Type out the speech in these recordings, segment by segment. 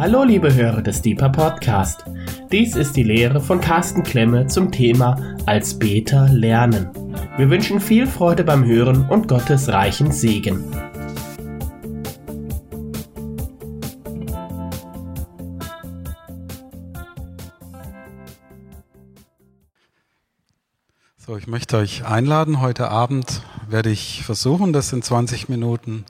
Hallo liebe Hörer des Deeper Podcast. Dies ist die Lehre von Carsten Klemme zum Thema Als Beter lernen. Wir wünschen viel Freude beim Hören und Gottes reichen Segen. So, ich möchte euch einladen. Heute Abend werde ich versuchen, das in 20 Minuten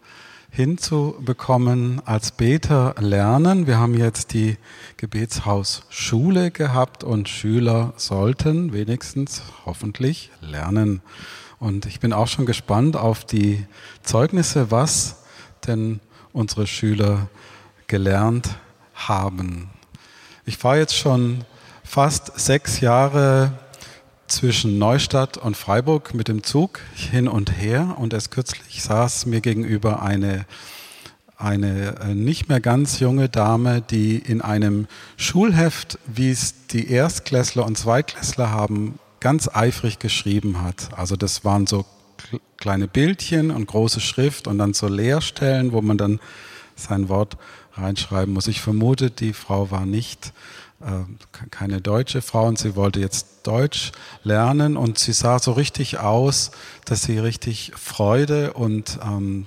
hinzubekommen als Beter lernen. Wir haben jetzt die Gebetshausschule gehabt und Schüler sollten wenigstens hoffentlich lernen. Und ich bin auch schon gespannt auf die Zeugnisse, was denn unsere Schüler gelernt haben. Ich fahre jetzt schon fast sechs Jahre zwischen Neustadt und Freiburg mit dem Zug hin und her und erst kürzlich saß mir gegenüber eine, eine äh, nicht mehr ganz junge Dame, die in einem Schulheft, wie es die Erstklässler und Zweitklässler haben, ganz eifrig geschrieben hat. Also das waren so kleine Bildchen und große Schrift und dann so Leerstellen, wo man dann sein Wort reinschreiben muss. Ich vermute, die Frau war nicht keine deutsche. Frau und sie wollte jetzt Deutsch lernen und sie sah so richtig aus, dass sie richtig Freude und ähm,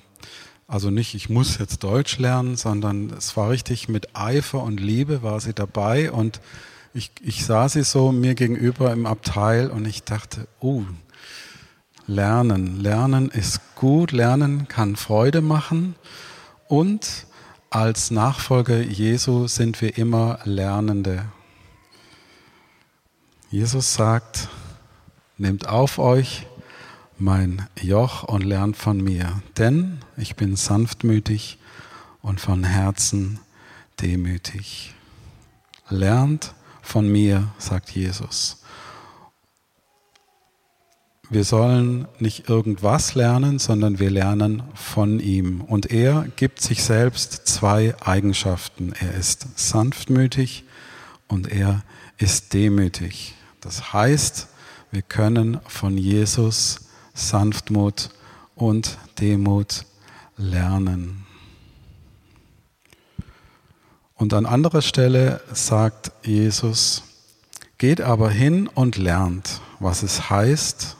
also nicht, ich muss jetzt Deutsch lernen, sondern es war richtig mit Eifer und Liebe war sie dabei und ich, ich sah sie so mir gegenüber im Abteil und ich dachte, oh, lernen, lernen ist gut, lernen kann Freude machen und als Nachfolger Jesu sind wir immer Lernende. Jesus sagt, nehmt auf euch mein Joch und lernt von mir, denn ich bin sanftmütig und von Herzen demütig. Lernt von mir, sagt Jesus. Wir sollen nicht irgendwas lernen, sondern wir lernen von ihm. Und er gibt sich selbst zwei Eigenschaften. Er ist sanftmütig und er ist demütig. Das heißt, wir können von Jesus Sanftmut und Demut lernen. Und an anderer Stelle sagt Jesus, geht aber hin und lernt, was es heißt,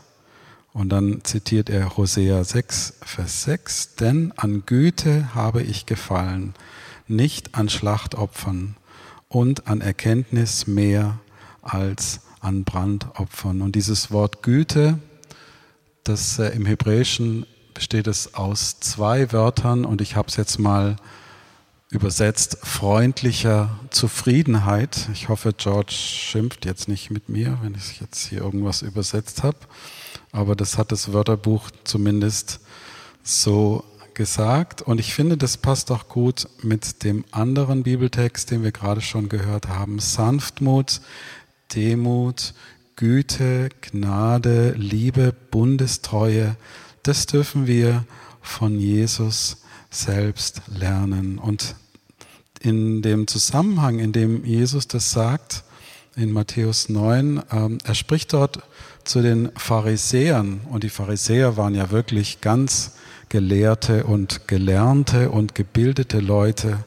und dann zitiert er Hosea 6, Vers 6, denn an Güte habe ich gefallen, nicht an Schlachtopfern und an Erkenntnis mehr als an Brandopfern. Und dieses Wort Güte, das äh, im Hebräischen besteht es aus zwei Wörtern und ich habe es jetzt mal übersetzt freundlicher Zufriedenheit. Ich hoffe, George schimpft jetzt nicht mit mir, wenn ich jetzt hier irgendwas übersetzt habe aber das hat das Wörterbuch zumindest so gesagt. Und ich finde, das passt auch gut mit dem anderen Bibeltext, den wir gerade schon gehört haben. Sanftmut, Demut, Güte, Gnade, Liebe, Bundestreue, das dürfen wir von Jesus selbst lernen. Und in dem Zusammenhang, in dem Jesus das sagt, in Matthäus 9, ähm, er spricht dort zu den Pharisäern. Und die Pharisäer waren ja wirklich ganz gelehrte und gelernte und gebildete Leute.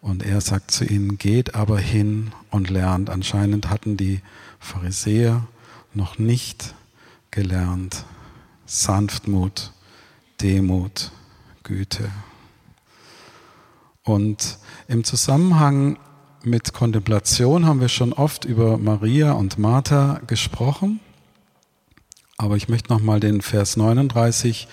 Und er sagt zu ihnen, geht aber hin und lernt. Anscheinend hatten die Pharisäer noch nicht gelernt. Sanftmut, Demut, Güte. Und im Zusammenhang mit Kontemplation haben wir schon oft über Maria und Martha gesprochen. Aber ich möchte nochmal den Vers 39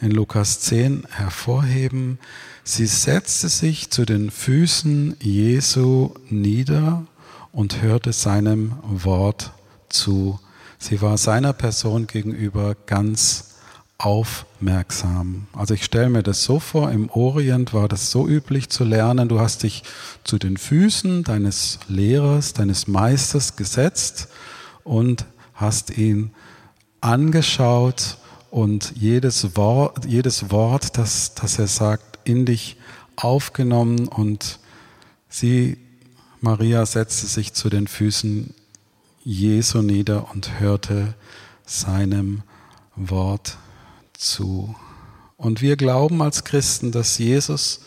in Lukas 10 hervorheben. Sie setzte sich zu den Füßen Jesu nieder und hörte seinem Wort zu. Sie war seiner Person gegenüber ganz aufmerksam. Also ich stelle mir das so vor, im Orient war das so üblich zu lernen, du hast dich zu den Füßen deines Lehrers, deines Meisters gesetzt und hast ihn angeschaut und jedes Wort, jedes Wort das, das er sagt, in dich aufgenommen und sie, Maria, setzte sich zu den Füßen Jesu nieder und hörte seinem Wort zu. Und wir glauben als Christen, dass Jesus,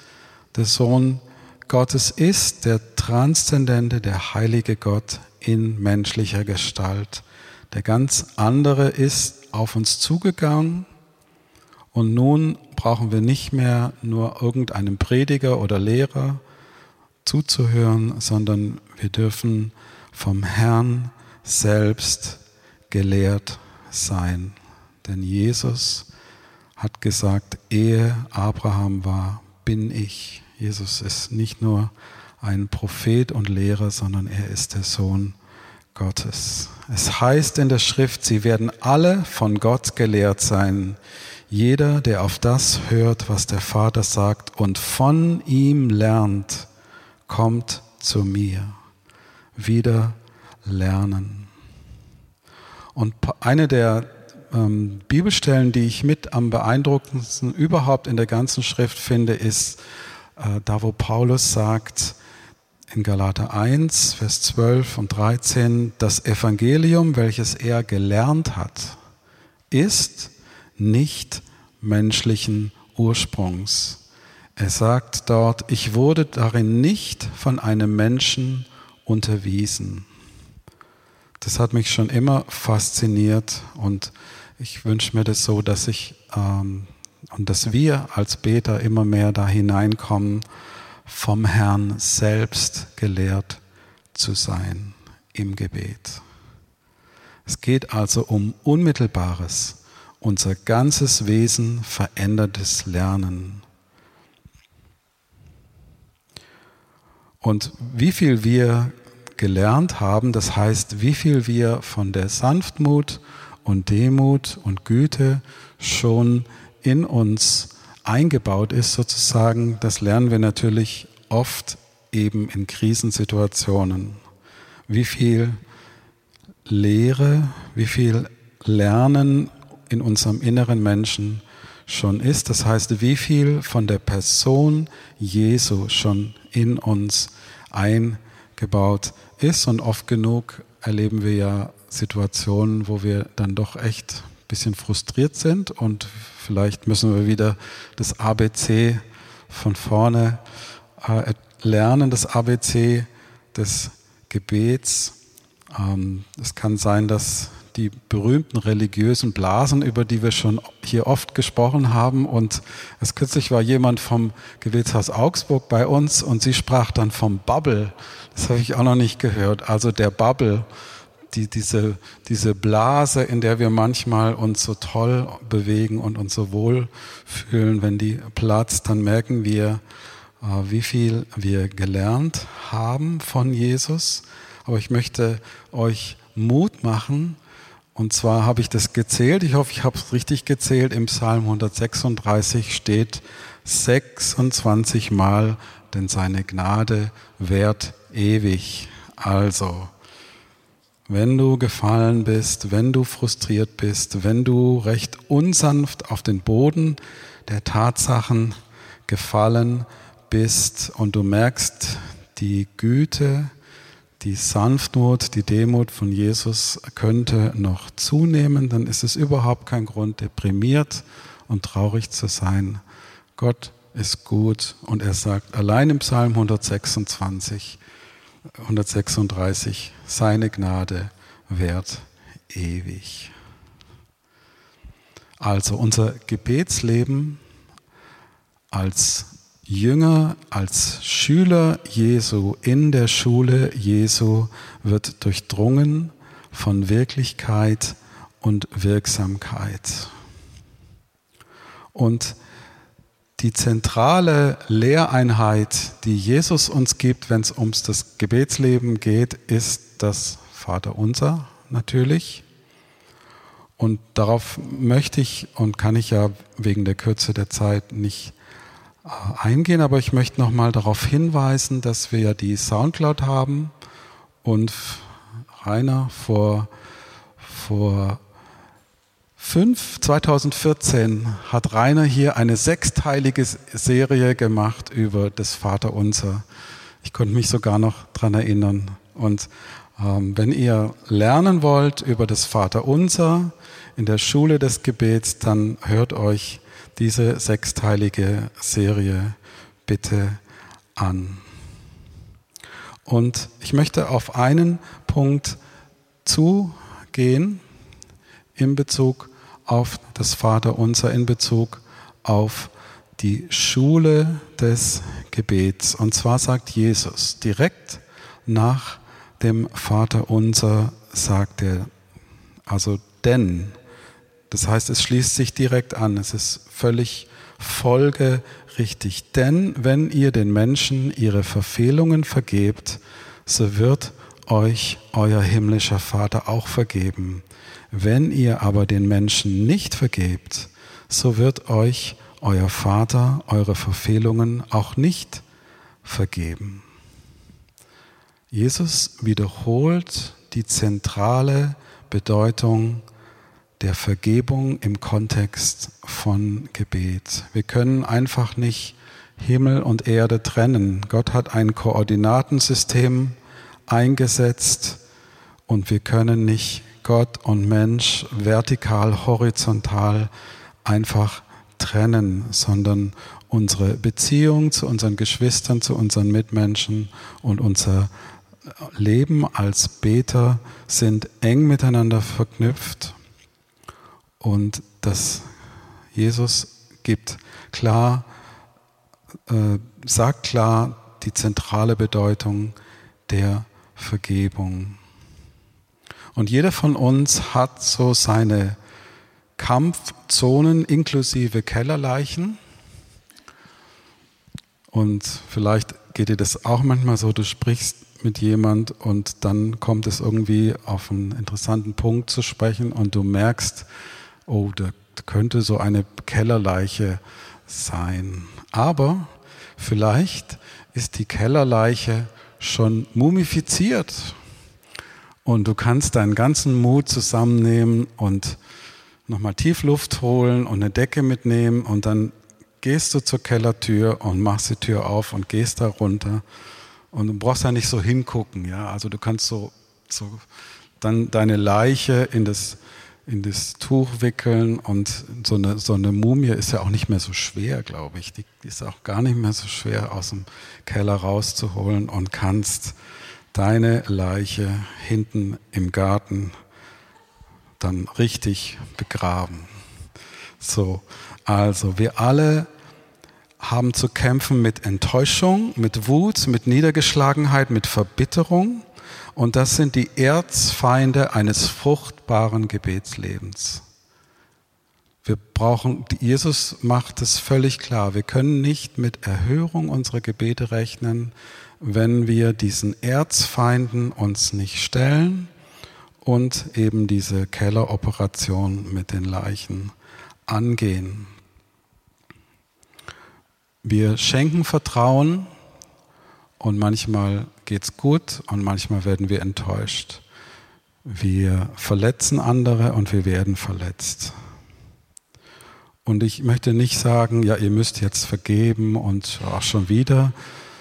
der Sohn Gottes ist der transzendente, der heilige Gott in menschlicher Gestalt. Der ganz andere ist auf uns zugegangen und nun brauchen wir nicht mehr nur irgendeinem Prediger oder Lehrer zuzuhören, sondern wir dürfen vom Herrn selbst gelehrt sein. Denn Jesus hat gesagt, ehe Abraham war, bin ich. Jesus ist nicht nur ein Prophet und Lehrer, sondern er ist der Sohn Gottes. Es heißt in der Schrift, sie werden alle von Gott gelehrt sein. Jeder, der auf das hört, was der Vater sagt und von ihm lernt, kommt zu mir. Wieder lernen. Und eine der ähm, Bibelstellen, die ich mit am beeindruckendsten überhaupt in der ganzen Schrift finde, ist äh, da, wo Paulus sagt, in Galater 1, Vers 12 und 13, das Evangelium, welches er gelernt hat, ist nicht menschlichen Ursprungs. Er sagt dort, ich wurde darin nicht von einem Menschen unterwiesen. Das hat mich schon immer fasziniert und ich wünsche mir das so, dass ich ähm, und dass wir als Beter immer mehr da hineinkommen, vom Herrn selbst gelehrt zu sein im Gebet. Es geht also um unmittelbares, unser ganzes Wesen verändertes Lernen. Und wie viel wir gelernt haben, das heißt, wie viel wir von der Sanftmut und Demut und Güte schon in uns eingebaut ist, sozusagen, das lernen wir natürlich oft eben in Krisensituationen. Wie viel Lehre, wie viel Lernen in unserem inneren Menschen schon ist. Das heißt, wie viel von der Person Jesu schon in uns eingebaut ist. Und oft genug erleben wir ja Situationen, wo wir dann doch echt ein bisschen frustriert sind und vielleicht müssen wir wieder das ABC von vorne äh, lernen, das ABC des Gebets. Ähm, es kann sein, dass die berühmten religiösen Blasen, über die wir schon hier oft gesprochen haben. Und es kürzlich war jemand vom Gebetshaus Augsburg bei uns und sie sprach dann vom Bubble. Das habe ich auch noch nicht gehört. Also der Bubble, die, diese, diese Blase, in der wir manchmal uns so toll bewegen und uns so wohl fühlen, wenn die platzt, dann merken wir, äh, wie viel wir gelernt haben von Jesus. Aber ich möchte euch Mut machen, und zwar habe ich das gezählt, ich hoffe, ich habe es richtig gezählt, im Psalm 136 steht 26 Mal, denn seine Gnade währt ewig. Also, wenn du gefallen bist, wenn du frustriert bist, wenn du recht unsanft auf den Boden der Tatsachen gefallen bist und du merkst die Güte, die Sanftmut, die Demut von Jesus könnte noch zunehmen, dann ist es überhaupt kein Grund, deprimiert und traurig zu sein. Gott ist gut und er sagt allein im Psalm 126, 136, seine Gnade währt ewig. Also unser Gebetsleben als Jünger als Schüler Jesu in der Schule Jesu wird durchdrungen von Wirklichkeit und Wirksamkeit. Und die zentrale Lehreinheit, die Jesus uns gibt, wenn es ums das Gebetsleben geht, ist das Vaterunser natürlich. Und darauf möchte ich und kann ich ja wegen der Kürze der Zeit nicht eingehen, aber ich möchte noch mal darauf hinweisen, dass wir ja die Soundcloud haben und Rainer vor, vor fünf, 2014 hat Rainer hier eine sechsteilige Serie gemacht über das Vaterunser. Ich konnte mich sogar noch dran erinnern. Und ähm, wenn ihr lernen wollt über das Vaterunser in der Schule des Gebets, dann hört euch diese sechsteilige Serie bitte an. Und ich möchte auf einen Punkt zugehen in Bezug auf das Vaterunser, in Bezug auf die Schule des Gebets. Und zwar sagt Jesus direkt nach dem Vaterunser, sagt er, also denn, das heißt, es schließt sich direkt an, es ist völlig folgerichtig. Denn wenn ihr den Menschen ihre Verfehlungen vergebt, so wird euch euer himmlischer Vater auch vergeben. Wenn ihr aber den Menschen nicht vergebt, so wird euch euer Vater eure Verfehlungen auch nicht vergeben. Jesus wiederholt die zentrale Bedeutung der Vergebung im Kontext von Gebet. Wir können einfach nicht Himmel und Erde trennen. Gott hat ein Koordinatensystem eingesetzt und wir können nicht Gott und Mensch vertikal, horizontal einfach trennen, sondern unsere Beziehung zu unseren Geschwistern, zu unseren Mitmenschen und unser Leben als Beter sind eng miteinander verknüpft und dass Jesus gibt klar, äh, sagt klar die zentrale Bedeutung der Vergebung. Und jeder von uns hat so seine Kampfzonen inklusive Kellerleichen. Und vielleicht geht dir das auch manchmal so, du sprichst mit jemand und dann kommt es irgendwie auf einen interessanten Punkt zu sprechen und du merkst, oh, da könnte so eine Kellerleiche sein. Aber vielleicht ist die Kellerleiche schon mumifiziert und du kannst deinen ganzen Mut zusammennehmen und nochmal Tiefluft holen und eine Decke mitnehmen und dann gehst du zur Kellertür und machst die Tür auf und gehst da runter und du brauchst ja nicht so hingucken, ja. Also du kannst so, so dann deine Leiche in das, in das Tuch wickeln und so eine, so eine Mumie ist ja auch nicht mehr so schwer, glaube ich. Die, ist auch gar nicht mehr so schwer aus dem Keller rauszuholen und kannst deine Leiche hinten im Garten dann richtig begraben. So, also wir alle haben zu kämpfen mit Enttäuschung, mit Wut, mit Niedergeschlagenheit, mit Verbitterung. Und das sind die Erzfeinde eines fruchtbaren Gebetslebens. Wir brauchen, Jesus macht es völlig klar, wir können nicht mit Erhörung unserer Gebete rechnen, wenn wir diesen Erzfeinden uns nicht stellen und eben diese Kelleroperation mit den Leichen angehen. Wir schenken Vertrauen und manchmal geht es gut und manchmal werden wir enttäuscht. Wir verletzen andere und wir werden verletzt. Und ich möchte nicht sagen, ja, ihr müsst jetzt vergeben und auch schon wieder,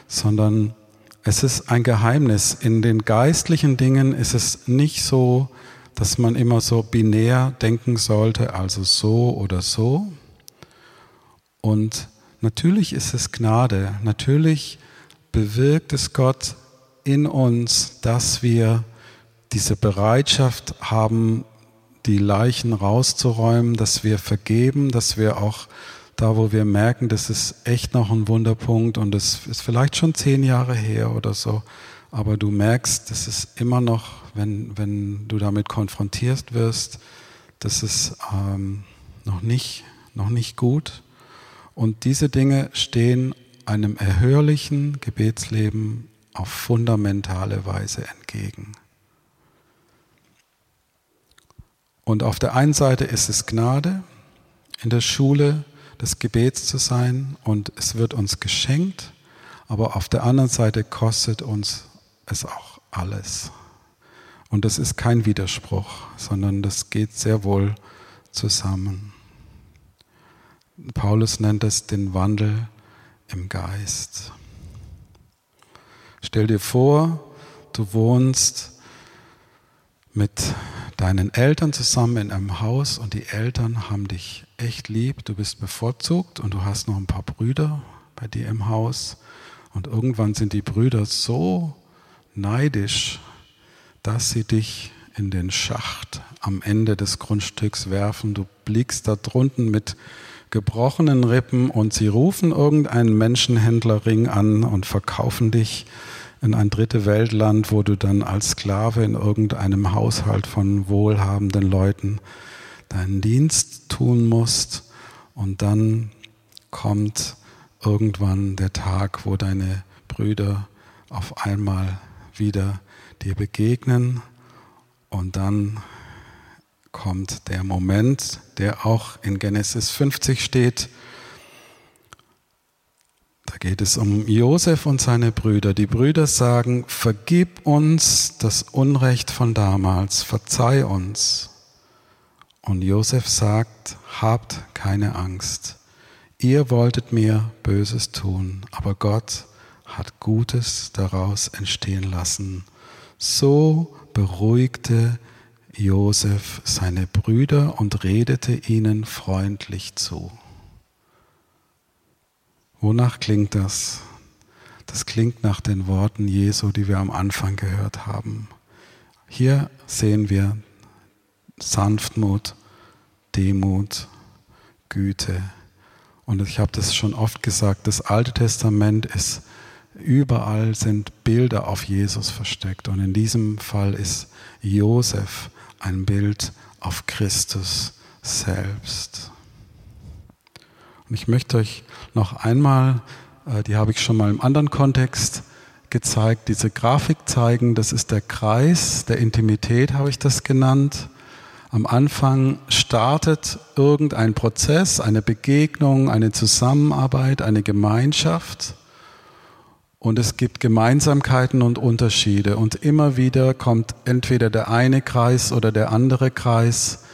sondern es ist ein Geheimnis. In den geistlichen Dingen ist es nicht so, dass man immer so binär denken sollte, also so oder so. Und Natürlich ist es Gnade, natürlich bewirkt es Gott in uns, dass wir diese Bereitschaft haben, die Leichen rauszuräumen, dass wir vergeben, dass wir auch da, wo wir merken, das ist echt noch ein Wunderpunkt und es ist vielleicht schon zehn Jahre her oder so, aber du merkst, das ist immer noch, wenn, wenn du damit konfrontiert wirst, das ist ähm, noch, nicht, noch nicht gut. Und diese Dinge stehen einem erhörlichen Gebetsleben auf fundamentale Weise entgegen. Und auf der einen Seite ist es Gnade, in der Schule des Gebets zu sein und es wird uns geschenkt, aber auf der anderen Seite kostet uns es auch alles. Und das ist kein Widerspruch, sondern das geht sehr wohl zusammen. Paulus nennt es den Wandel im Geist. Stell dir vor, du wohnst mit deinen Eltern zusammen in einem Haus und die Eltern haben dich echt lieb, du bist bevorzugt und du hast noch ein paar Brüder bei dir im Haus und irgendwann sind die Brüder so neidisch, dass sie dich in den Schacht am Ende des Grundstücks werfen. Du blickst da drunten mit gebrochenen Rippen und sie rufen irgendeinen Menschenhändlerring an und verkaufen dich in ein dritte Weltland, wo du dann als Sklave in irgendeinem Haushalt von wohlhabenden Leuten deinen Dienst tun musst. Und dann kommt irgendwann der Tag, wo deine Brüder auf einmal wieder dir begegnen. Und dann kommt der Moment, der auch in Genesis 50 steht. Da geht es um Josef und seine Brüder. Die Brüder sagen, vergib uns das Unrecht von damals, verzeih uns. Und Josef sagt, habt keine Angst. Ihr wolltet mir Böses tun, aber Gott hat Gutes daraus entstehen lassen. So beruhigte Josef seine Brüder und redete ihnen freundlich zu. Wonach klingt das? Das klingt nach den Worten Jesu, die wir am Anfang gehört haben. Hier sehen wir Sanftmut, Demut, Güte. Und ich habe das schon oft gesagt, das Alte Testament ist, überall sind Bilder auf Jesus versteckt. Und in diesem Fall ist Josef ein Bild auf Christus selbst. Und ich möchte euch noch einmal, äh, die habe ich schon mal im anderen Kontext gezeigt, diese Grafik zeigen. Das ist der Kreis der Intimität, habe ich das genannt. Am Anfang startet irgendein Prozess, eine Begegnung, eine Zusammenarbeit, eine Gemeinschaft. Und es gibt Gemeinsamkeiten und Unterschiede. Und immer wieder kommt entweder der eine Kreis oder der andere Kreis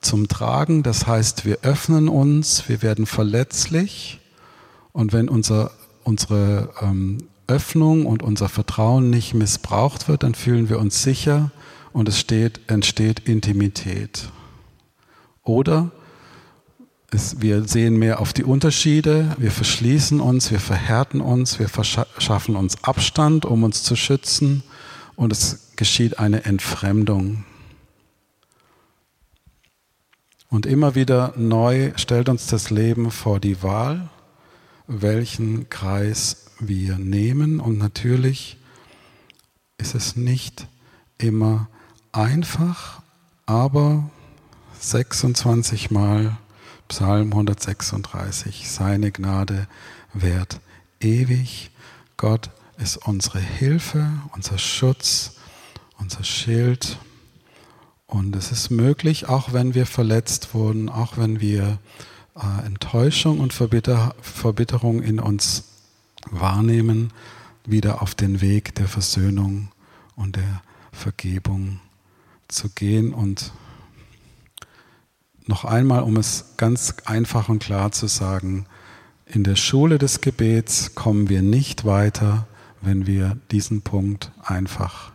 zum Tragen. Das heißt, wir öffnen uns, wir werden verletzlich. Und wenn unser, unsere ähm, Öffnung und unser Vertrauen nicht missbraucht wird, dann fühlen wir uns sicher und es steht, entsteht Intimität. Oder es, wir sehen mehr auf die Unterschiede, wir verschließen uns, wir verhärten uns, wir verschaffen uns Abstand, um uns zu schützen und es geschieht eine Entfremdung. Und immer wieder neu stellt uns das Leben vor die Wahl, welchen Kreis wir nehmen. Und natürlich ist es nicht immer einfach, aber 26 Mal Psalm 136, seine Gnade währt ewig. Gott ist unsere Hilfe, unser Schutz, unser Schild. Und es ist möglich, auch wenn wir verletzt wurden, auch wenn wir äh, Enttäuschung und Verbitter Verbitterung in uns wahrnehmen, wieder auf den Weg der Versöhnung und der Vergebung zu gehen und noch einmal, um es ganz einfach und klar zu sagen, in der Schule des Gebets kommen wir nicht weiter, wenn wir diesen Punkt einfach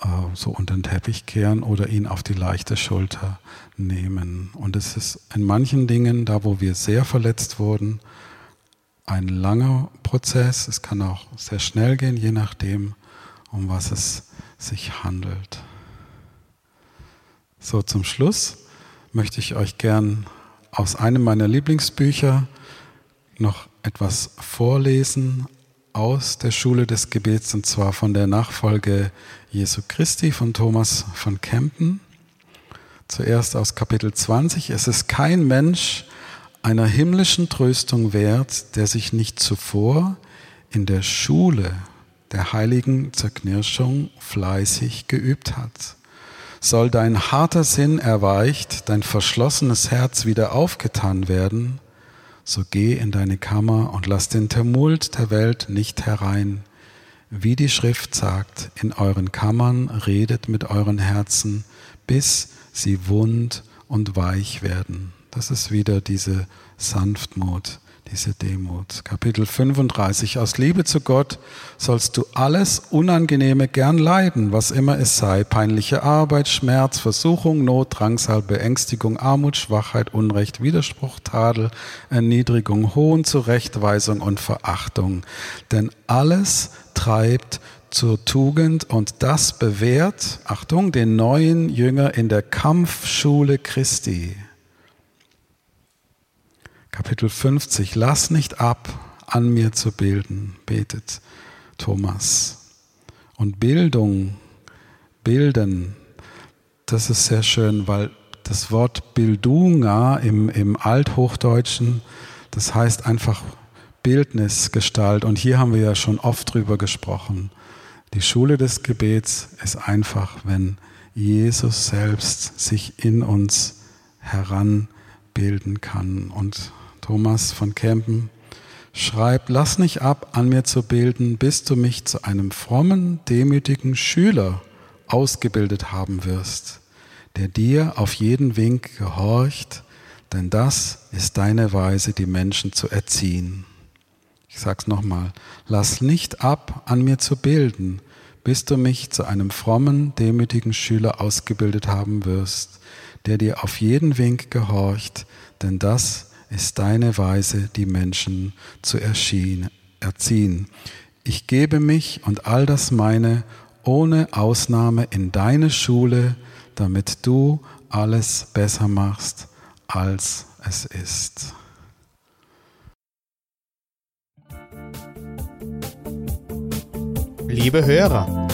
äh, so unter den Teppich kehren oder ihn auf die leichte Schulter nehmen. Und es ist in manchen Dingen, da wo wir sehr verletzt wurden, ein langer Prozess. Es kann auch sehr schnell gehen, je nachdem, um was es sich handelt. So zum Schluss möchte ich euch gern aus einem meiner Lieblingsbücher noch etwas vorlesen aus der Schule des Gebets und zwar von der Nachfolge Jesu Christi von Thomas von Kempen. Zuerst aus Kapitel 20. Es ist kein Mensch einer himmlischen Tröstung wert, der sich nicht zuvor in der Schule der heiligen Zerknirschung fleißig geübt hat soll dein harter Sinn erweicht, dein verschlossenes Herz wieder aufgetan werden, so geh in deine Kammer und lass den Tumult der Welt nicht herein. Wie die Schrift sagt, in euren Kammern redet mit euren Herzen, bis sie wund und weich werden. Das ist wieder diese Sanftmut diese Demut. Kapitel 35. Aus Liebe zu Gott sollst du alles Unangenehme gern leiden, was immer es sei. Peinliche Arbeit, Schmerz, Versuchung, Not, Drangsal, Beängstigung, Armut, Schwachheit, Unrecht, Widerspruch, Tadel, Erniedrigung, Hohn, Zurechtweisung und Verachtung. Denn alles treibt zur Tugend und das bewährt, Achtung, den neuen Jünger in der Kampfschule Christi. Kapitel 50, lass nicht ab, an mir zu bilden, betet Thomas. Und Bildung, bilden, das ist sehr schön, weil das Wort Bildunga im, im Althochdeutschen, das heißt einfach Bildnisgestalt. Und hier haben wir ja schon oft drüber gesprochen. Die Schule des Gebets ist einfach, wenn Jesus selbst sich in uns heranbilden kann. Und Thomas von Kempen schreibt, lass nicht ab, an mir zu bilden, bis du mich zu einem frommen, demütigen Schüler ausgebildet haben wirst, der dir auf jeden Wink gehorcht, denn das ist deine Weise, die Menschen zu erziehen. Ich sag's nochmal, lass nicht ab, an mir zu bilden, bis du mich zu einem frommen, demütigen Schüler ausgebildet haben wirst, der dir auf jeden Wink gehorcht, denn das ist deine Weise, die Menschen zu erziehen. Ich gebe mich und all das meine ohne Ausnahme in deine Schule, damit du alles besser machst, als es ist. Liebe Hörer,